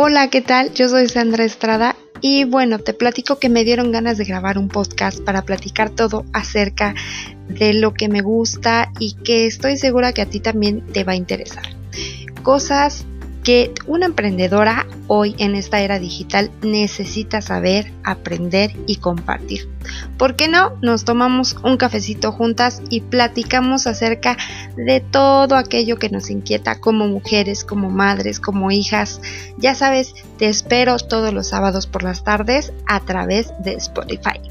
Hola, ¿qué tal? Yo soy Sandra Estrada y bueno, te platico que me dieron ganas de grabar un podcast para platicar todo acerca de lo que me gusta y que estoy segura que a ti también te va a interesar. Cosas que una emprendedora hoy en esta era digital necesita saber, aprender y compartir. ¿Por qué no? Nos tomamos un cafecito juntas y platicamos acerca de todo aquello que nos inquieta como mujeres, como madres, como hijas. Ya sabes, te espero todos los sábados por las tardes a través de Spotify.